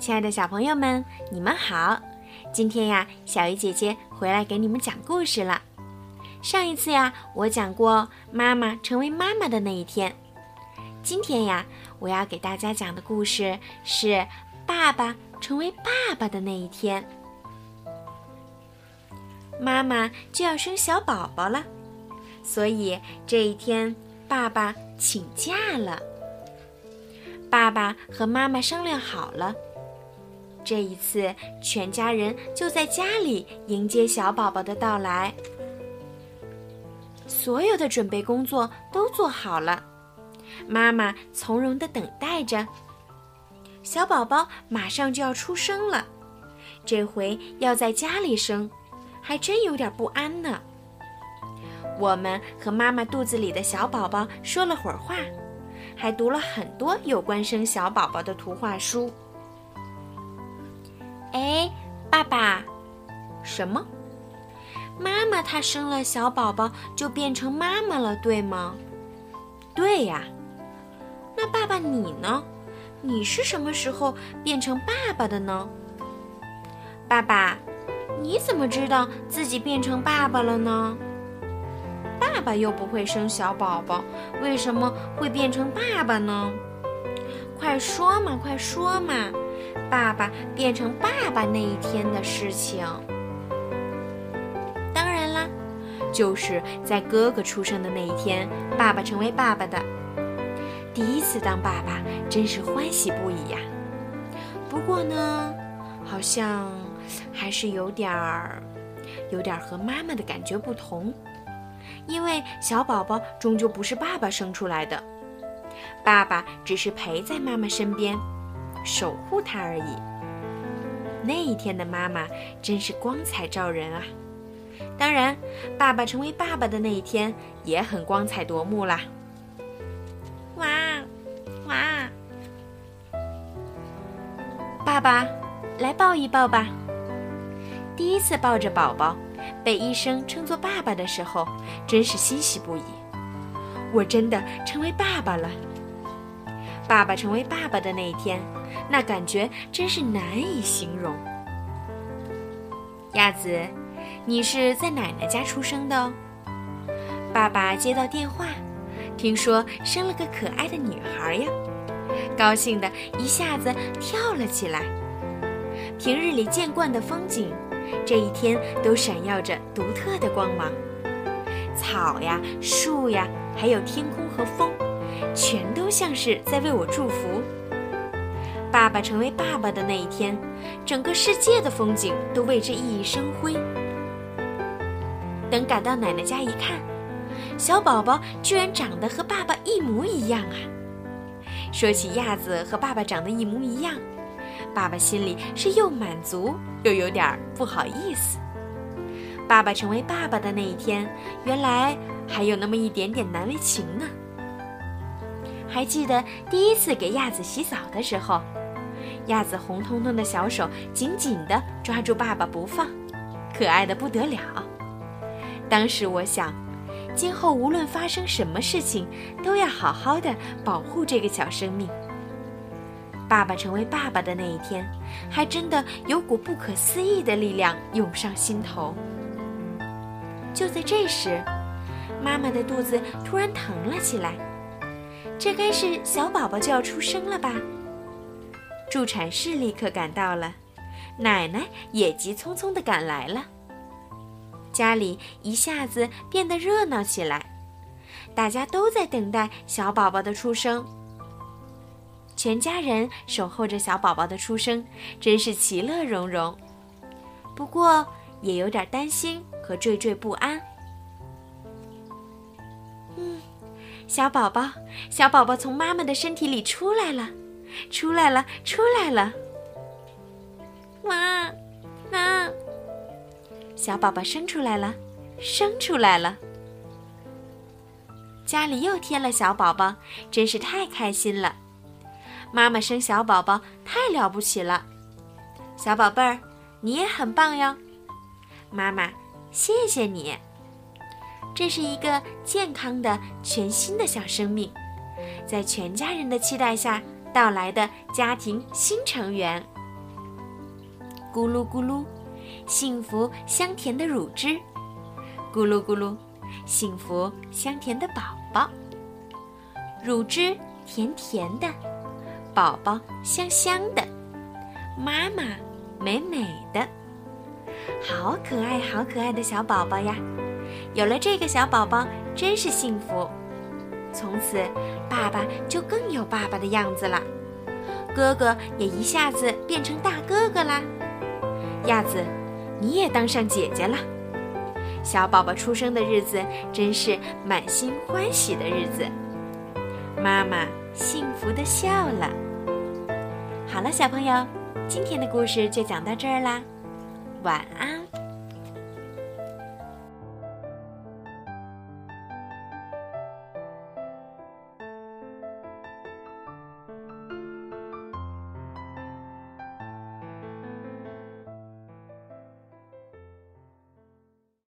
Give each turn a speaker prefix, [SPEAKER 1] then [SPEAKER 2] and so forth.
[SPEAKER 1] 亲爱的小朋友们，你们好！今天呀，小鱼姐姐回来给你们讲故事了。上一次呀，我讲过妈妈成为妈妈的那一天。今天呀，我要给大家讲的故事是爸爸成为爸爸的那一天。妈妈就要生小宝宝了，所以这一天爸爸请假了。爸爸和妈妈商量好了，这一次全家人就在家里迎接小宝宝的到来。所有的准备工作都做好了，妈妈从容地等待着。小宝宝马上就要出生了，这回要在家里生，还真有点不安呢。我们和妈妈肚子里的小宝宝说了会儿话。还读了很多有关生小宝宝的图画书。哎，爸爸，什么？妈妈她生了小宝宝就变成妈妈了，对吗？对呀。那爸爸你呢？你是什么时候变成爸爸的呢？爸爸，你怎么知道自己变成爸爸了呢？爸爸又不会生小宝宝，为什么会变成爸爸呢？快说嘛，快说嘛！爸爸变成爸爸那一天的事情。当然啦，就是在哥哥出生的那一天，爸爸成为爸爸的。第一次当爸爸，真是欢喜不已呀。不过呢，好像还是有点儿，有点儿和妈妈的感觉不同。因为小宝宝终究不是爸爸生出来的，爸爸只是陪在妈妈身边，守护她而已。那一天的妈妈真是光彩照人啊！当然，爸爸成为爸爸的那一天也很光彩夺目啦！哇哇！爸爸，来抱一抱吧。第一次抱着宝宝。被医生称作爸爸的时候，真是欣喜不已。我真的成为爸爸了。爸爸成为爸爸的那一天，那感觉真是难以形容。鸭子，你是在奶奶家出生的哦。爸爸接到电话，听说生了个可爱的女孩呀，高兴的一下子跳了起来。平日里见惯的风景。这一天都闪耀着独特的光芒，草呀、树呀，还有天空和风，全都像是在为我祝福。爸爸成为爸爸的那一天，整个世界的风景都为之熠熠生辉。等赶到奶奶家一看，小宝宝居然长得和爸爸一模一样啊！说起亚子和爸爸长得一模一样。爸爸心里是又满足又有点不好意思。爸爸成为爸爸的那一天，原来还有那么一点点难为情呢。还记得第一次给亚子洗澡的时候，亚子红彤彤的小手紧紧地抓住爸爸不放，可爱的不得了。当时我想，今后无论发生什么事情，都要好好的保护这个小生命。爸爸成为爸爸的那一天，还真的有股不可思议的力量涌上心头。就在这时，妈妈的肚子突然疼了起来，这该是小宝宝就要出生了吧？助产士立刻赶到了，奶奶也急匆匆地赶来了，家里一下子变得热闹起来，大家都在等待小宝宝的出生。全家人守候着小宝宝的出生，真是其乐融融。不过也有点担心和惴惴不安。小宝宝，小宝宝从妈妈的身体里出来了，出来了，出来了！哇，啊！小宝宝生出来了，生出来了！家里又添了小宝宝，真是太开心了。妈妈生小宝宝太了不起了，小宝贝儿，你也很棒哟。妈妈，谢谢你。这是一个健康的、全新的小生命，在全家人的期待下到来的家庭新成员。咕噜咕噜，幸福香甜的乳汁；咕噜咕噜，幸福香甜的宝宝。乳汁甜甜的，宝宝香香的，妈妈美美的，好可爱，好可爱的小宝宝呀！有了这个小宝宝，真是幸福。从此，爸爸就更有爸爸的样子了，哥哥也一下子变成大哥哥啦。鸭子，你也当上姐姐了。小宝宝出生的日子，真是满心欢喜的日子。妈妈幸福的笑了。好了，小朋友，今天的故事就讲到这儿啦，晚安。